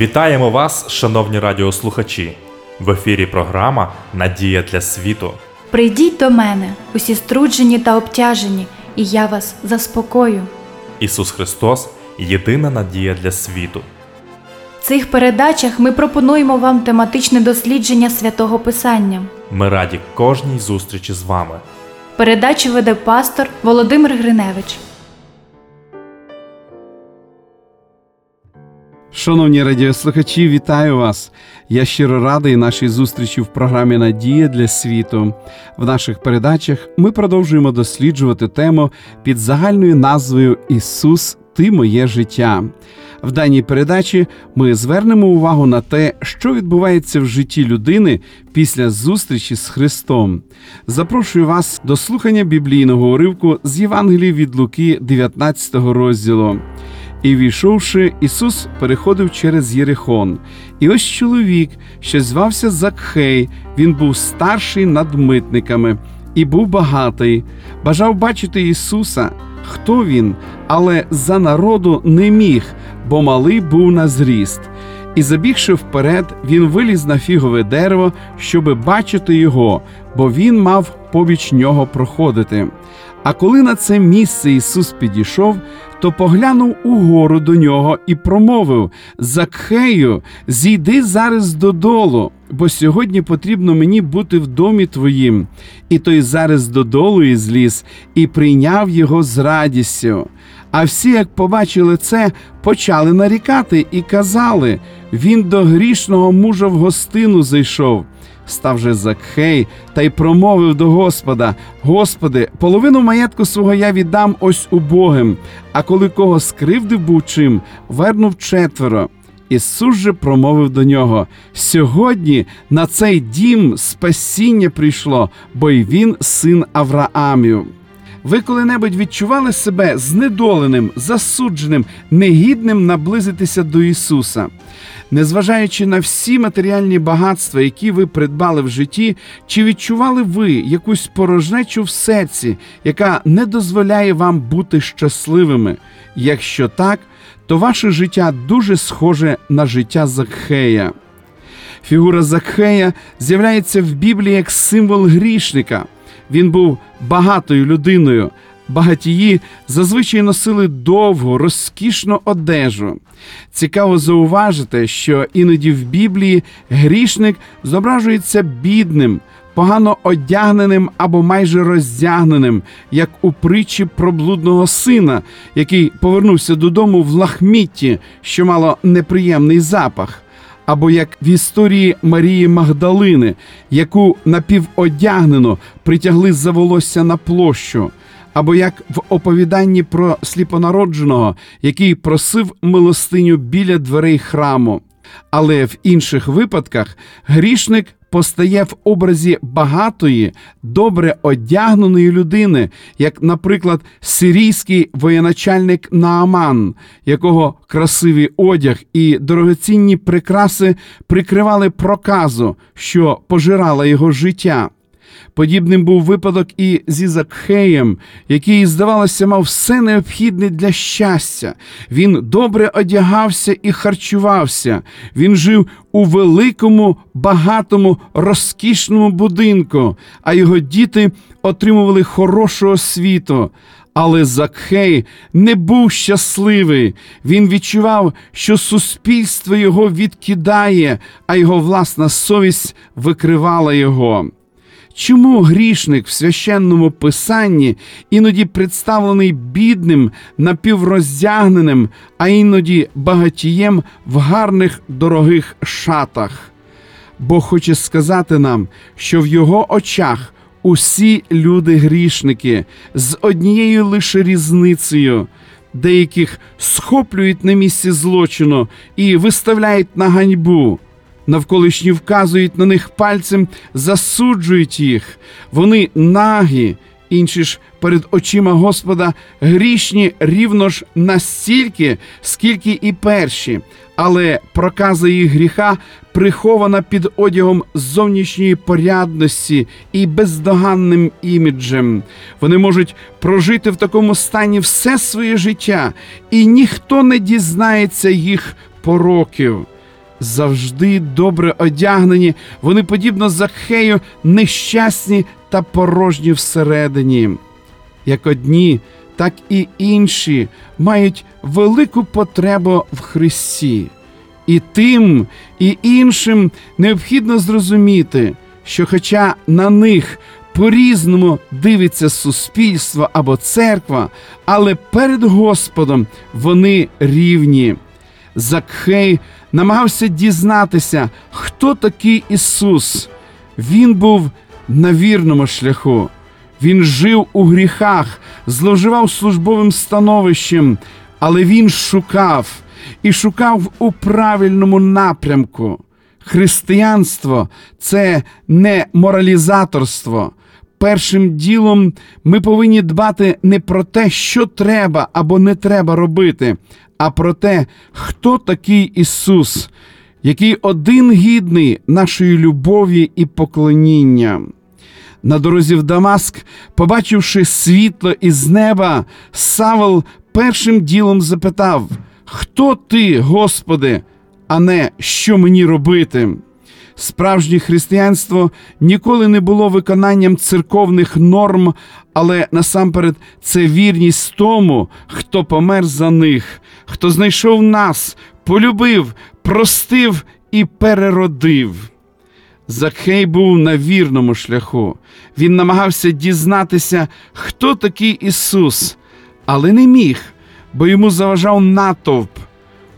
Вітаємо вас, шановні радіослухачі! В ефірі програма Надія для світу. Прийдіть до мене, усі струджені та обтяжені, і я вас заспокою. Ісус Христос єдина надія для світу. В цих передачах ми пропонуємо вам тематичне дослідження святого Писання. Ми раді кожній зустрічі з вами. Передачу веде пастор Володимир Гриневич. Шановні радіослухачі, вітаю вас! Я щиро радий нашій зустрічі в програмі Надія для світу. В наших передачах ми продовжуємо досліджувати тему під загальною назвою Ісус, Ти моє життя. В даній передачі ми звернемо увагу на те, що відбувається в житті людини після зустрічі з Христом. Запрошую вас до слухання біблійного уривку з Євангелії від Луки, 19 розділу. І війшовши, Ісус переходив через Єрихон. І ось чоловік, що звався Закхей, він був старший над митниками і був багатий, бажав бачити Ісуса, хто він, але за народу не міг, бо малий був на зріст. І забігши вперед, він виліз на фігове дерево, щоби бачити його, бо він мав побіч нього проходити. А коли на це місце Ісус підійшов, то поглянув угору до нього і промовив Закхею, зійди зараз додолу, бо сьогодні потрібно мені бути в домі твоїм. І той зараз додолу і зліз, і прийняв його з радістю. А всі, як побачили це, почали нарікати і казали він до грішного мужа в гостину зайшов. Став же Закхей та й промовив до Господа: Господи, половину маєтку свого я віддам ось убогим, а коли кого скривдив був чим, вернув четверо. Ісус же промовив до нього: Сьогодні на цей дім спасіння прийшло, бо й він син Авраамів. Ви коли-небудь відчували себе знедоленим, засудженим, негідним наблизитися до Ісуса? Незважаючи на всі матеріальні багатства, які ви придбали в житті, чи відчували ви якусь порожнечу в серці, яка не дозволяє вам бути щасливими? Якщо так, то ваше життя дуже схоже на життя Закхея. Фігура Закхея з'являється в Біблії як символ грішника. Він був багатою людиною. Багатії зазвичай носили довгу, розкішну одежу. Цікаво зауважити, що іноді в Біблії грішник зображується бідним, погано одягненим або майже роздягненим, як у притчі про блудного сина, який повернувся додому в лахмітті, що мало неприємний запах або як в історії Марії Магдалини, яку напіводягнено притягли за волосся на площу, або як в оповіданні про сліпонародженого, який просив милостиню біля дверей храму. Але в інших випадках грішник постає в образі багатої, добре одягненої людини, як, наприклад, сирійський воєначальник Нааман, якого красивий одяг і дорогоцінні прикраси прикривали проказу, що пожирала його життя. Подібним був випадок і зі Закхеєм, який, здавалося, мав все необхідне для щастя. Він добре одягався і харчувався. Він жив у великому, багатому, розкішному будинку, а його діти отримували хорошу освіту. Але Закхей не був щасливий. Він відчував, що суспільство його відкидає, а його власна совість викривала його. Чому грішник в священному писанні іноді представлений бідним, напівроздягненим, а іноді багатієм в гарних дорогих шатах? Бог хоче сказати нам, що в його очах усі люди грішники з однією лише різницею. Деяких схоплюють на місці злочину і виставляють на ганьбу навколишні вказують на них пальцем, засуджують їх. Вони нагі, інші ж перед очима Господа грішні рівно ж настільки, скільки і перші, але проказа їх гріха прихована під одягом зовнішньої порядності і бездоганним іміджем. Вони можуть прожити в такому стані все своє життя, і ніхто не дізнається їх пороків. Завжди добре одягнені, вони, подібно Захею, нещасні та порожні всередині. Як одні, так і інші мають велику потребу в Христі. І тим, і іншим необхідно зрозуміти, що, хоча на них по-різному дивиться суспільство або церква, але перед Господом вони рівні. Закхей намагався дізнатися, хто такий Ісус. Він був на вірному шляху. Він жив у гріхах, зловживав службовим становищем, але він шукав і шукав у правильному напрямку. Християнство це не моралізаторство. Першим ділом ми повинні дбати не про те, що треба або не треба робити, а про те, хто такий Ісус, який один гідний нашої любові і поклоніння. На дорозі в Дамаск, побачивши світло із неба, Савол першим ділом запитав: Хто ти, Господи, а не що мені робити? Справжнє християнство ніколи не було виконанням церковних норм, але насамперед це вірність тому, хто помер за них, хто знайшов нас, полюбив, простив і переродив. Закхей був на вірному шляху. Він намагався дізнатися, хто такий Ісус, але не міг, бо йому заважав натовп.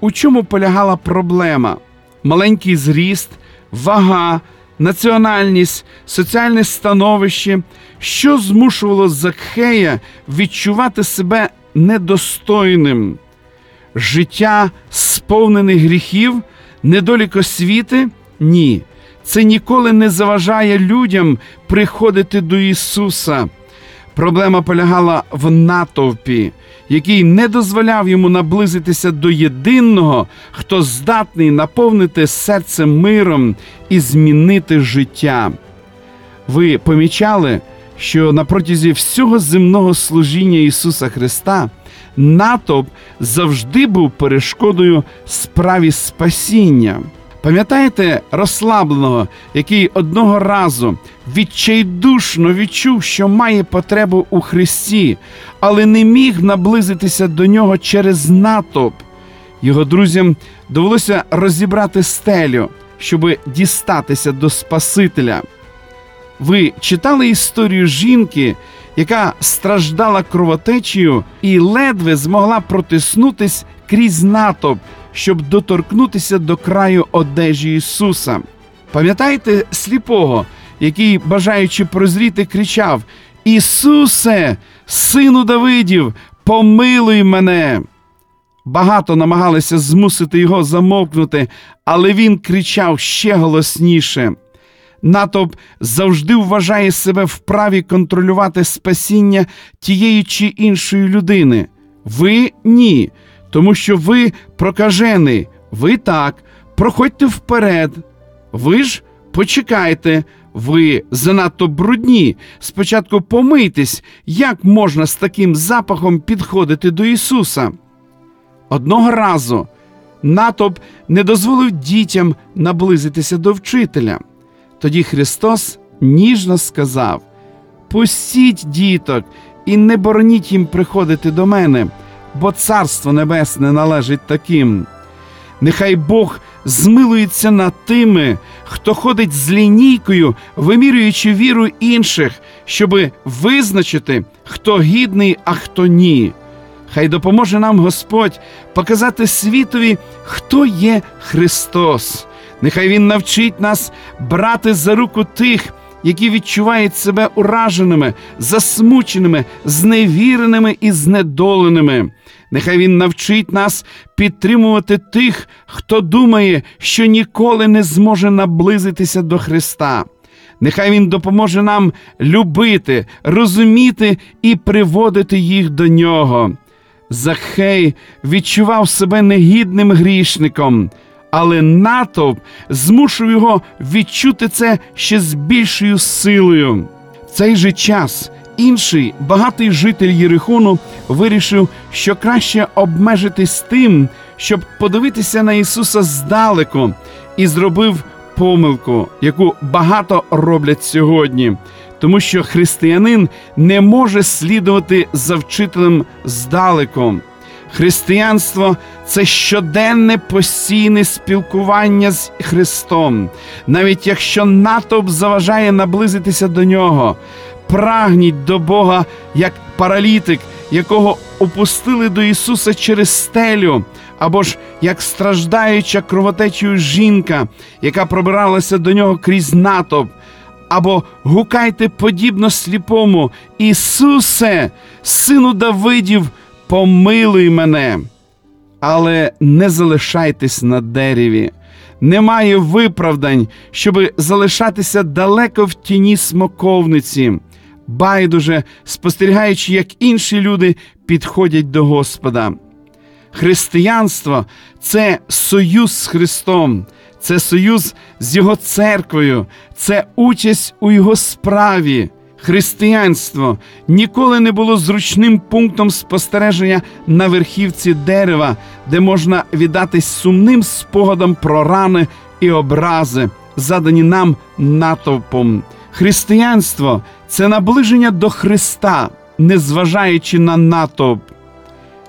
У чому полягала проблема? Маленький зріст, вага, національність, соціальне становище, що змушувало Закхея відчувати себе недостойним. Життя сповнене гріхів, недолік освіти? Ні. Це ніколи не заважає людям приходити до Ісуса. Проблема полягала в натовпі, який не дозволяв йому наблизитися до єдиного, хто здатний наповнити серце миром і змінити життя. Ви помічали, що на протязі всього земного служіння Ісуса Христа натовп завжди був перешкодою справі спасіння. Пам'ятаєте розслабленого, який одного разу відчайдушно відчув, що має потребу у Христі, але не міг наблизитися до нього через натовп. Його друзям довелося розібрати стелю, щоб дістатися до Спасителя. Ви читали історію жінки, яка страждала кровотечею і ледве змогла протиснутись крізь натовп, щоб доторкнутися до краю одежі Ісуса. Пам'ятаєте сліпого, який, бажаючи прозріти, кричав: Ісусе, сину Давидів, помилуй мене! Багато намагалися змусити його замовкнути, але він кричав ще голосніше. Натовп завжди вважає себе вправі контролювати спасіння тієї чи іншої людини. Ви ні, тому що ви прокажений, ви так, проходьте вперед. Ви ж почекайте, ви занадто брудні. Спочатку помийтесь, як можна з таким запахом підходити до Ісуса. Одного разу натовп не дозволив дітям наблизитися до вчителя. Тоді Христос ніжно сказав: Пустіть діток і не бороніть їм приходити до мене, бо Царство Небесне належить таким. Нехай Бог змилується над тими, хто ходить з лінійкою, вимірюючи віру інших, щоби визначити, хто гідний, а хто ні. Хай допоможе нам Господь показати світові, хто є Христос. Нехай Він навчить нас брати за руку тих, які відчувають себе ураженими, засмученими, зневіреними і знедоленими. Нехай Він навчить нас підтримувати тих, хто думає, що ніколи не зможе наблизитися до Христа. Нехай Він допоможе нам любити, розуміти і приводити їх до нього. Захей відчував себе негідним грішником, але натовп змушив його відчути це ще з більшою силою. В цей же час інший багатий житель Єрихону вирішив, що краще обмежитись тим, щоб подивитися на Ісуса здалеку, і зробив помилку, яку багато роблять сьогодні, тому що християнин не може слідувати за вчителем здалеку. Християнство це щоденне постійне спілкування з Христом, навіть якщо натовп заважає наблизитися до нього. Прагніть до Бога як паралітик, якого опустили до Ісуса через стелю, або ж як страждаюча кровотечею жінка, яка пробиралася до нього крізь натовп. Або гукайте подібно сліпому, Ісусе, сину Давидів, помилуй мене. Але не залишайтесь на дереві. Немає виправдань, щоби залишатися далеко в тіні смоковниці, байдуже спостерігаючи, як інші люди підходять до Господа. Християнство це союз з Христом, це союз з Його церквою, це участь у Його справі. Християнство ніколи не було зручним пунктом спостереження на верхівці дерева, де можна віддатись сумним спогадам про рани і образи, задані нам натовпом. Християнство це наближення до Христа, незважаючи на натовп.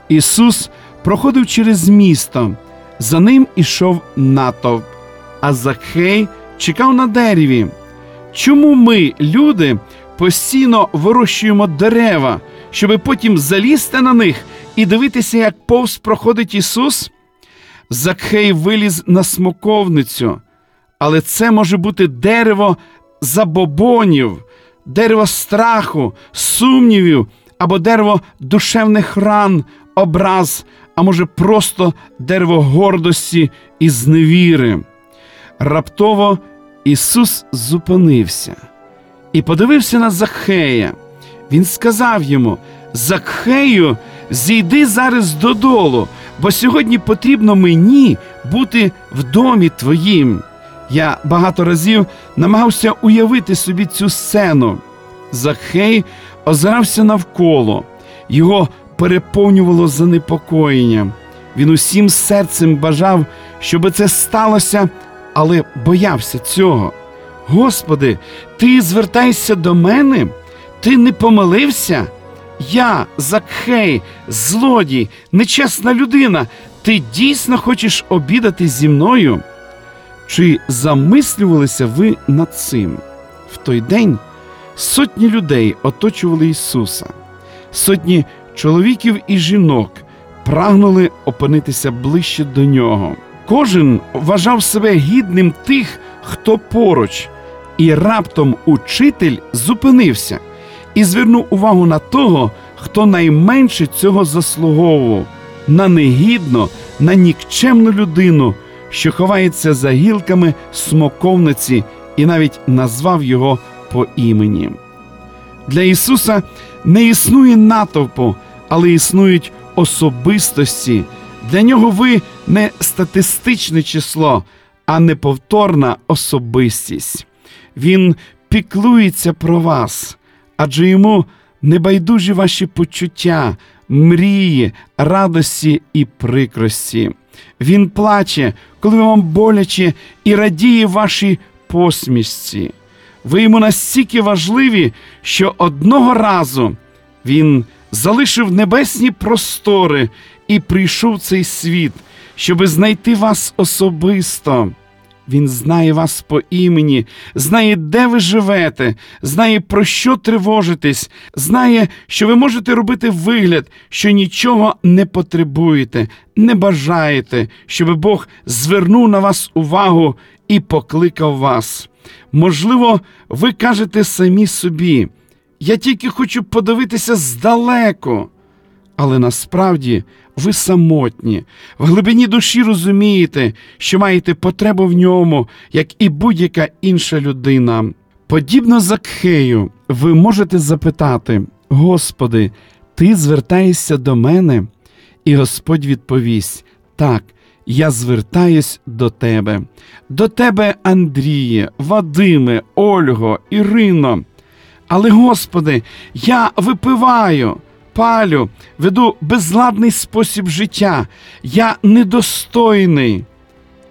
Ісус проходив через місто, за ним ішов натовп, а Закхей чекав на дереві. Чому ми, люди, постійно вирощуємо дерева, щоби потім залізти на них і дивитися, як повз проходить Ісус? Закхей виліз на смоковницю, але це може бути дерево забобонів, дерево страху, сумнівів або дерево душевних ран, образ, а може просто дерево гордості і зневіри. Раптово Ісус зупинився і подивився на Захея. Він сказав йому: Закхею, зійди зараз додолу, бо сьогодні потрібно мені бути в домі твоїм. Я багато разів намагався уявити собі цю сцену. Захей озирався навколо, його переповнювало занепокоєння. Він усім серцем бажав, щоб це сталося, але боявся цього. Господи, ти звертаєшся до мене? Ти не помилився? Я, Закхей, злодій, нечесна людина. Ти дійсно хочеш обідати зі мною? Чи замислювалися ви над цим? В той день сотні людей оточували Ісуса, сотні чоловіків і жінок прагнули опинитися ближче до нього. Кожен вважав себе гідним тих, хто поруч, і раптом учитель зупинився і звернув увагу на того, хто найменше цього заслуговував, на негідно, на нікчемну людину, що ховається за гілками смоковниці, і навіть назвав його по імені. Для Ісуса не існує натовпу, але існують особистості. Для нього ви не статистичне число, а неповторна особистість. Він піклується про вас, адже йому небайдужі ваші почуття, мрії, радості і прикрості. Він плаче, коли вам боляче, і радіє вашій посмішці. Ви йому настільки важливі, що одного разу він залишив небесні простори і прийшов в цей світ, щоби знайти вас особисто. Він знає вас по імені, знає, де ви живете, знає, про що тривожитесь, знає, що ви можете робити вигляд, що нічого не потребуєте, не бажаєте, щоби Бог звернув на вас увагу і покликав вас. Можливо, ви кажете самі собі, я тільки хочу подивитися здалеку. Але насправді ви самотні, в глибині душі розумієте, що маєте потребу в ньому, як і будь-яка інша людина. Подібно Закхею, ви можете запитати: Господи, Ти звертаєшся до мене? І Господь відповість: Так, я звертаюсь до тебе, до тебе, Андріє, Вадиме, Ольго, Ірино. Але, Господи, я випиваю, палю, веду безладний спосіб життя. Я недостойний.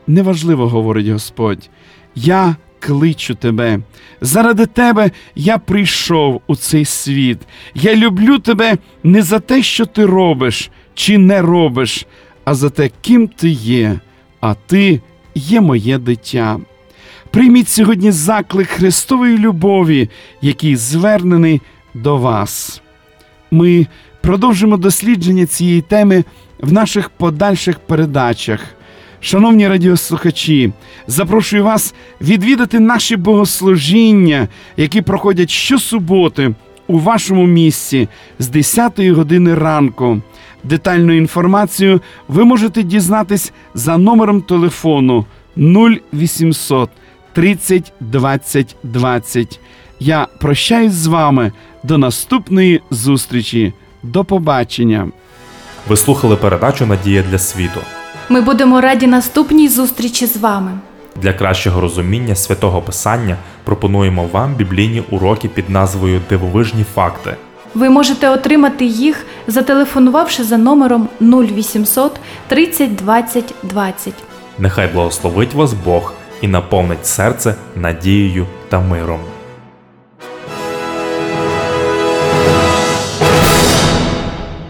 Неважливо, говорить Господь, я кличу тебе. Заради тебе я прийшов у цей світ. Я люблю тебе не за те, що ти робиш чи не робиш, а за те, ким ти є, а ти є моє дитя. Прийміть сьогодні заклик Христової любові, який звернений до вас. Ми продовжимо дослідження цієї теми в наших подальших передачах. Шановні радіослухачі, запрошую вас відвідати наші богослужіння, які проходять щосуботи у вашому місці з 10 години ранку. Детальну інформацію ви можете дізнатись за номером телефону 0800 30 20 20. Я прощаюсь з вами до наступної зустрічі. До побачення. Ви слухали передачу Надія для світу. Ми будемо раді наступній зустрічі з вами. Для кращого розуміння святого Писання пропонуємо вам біблійні уроки під назвою Дивовижні факти. Ви можете отримати їх, зателефонувавши за номером 0800 30 20 20. Нехай благословить вас Бог і наповнить серце надією та миром.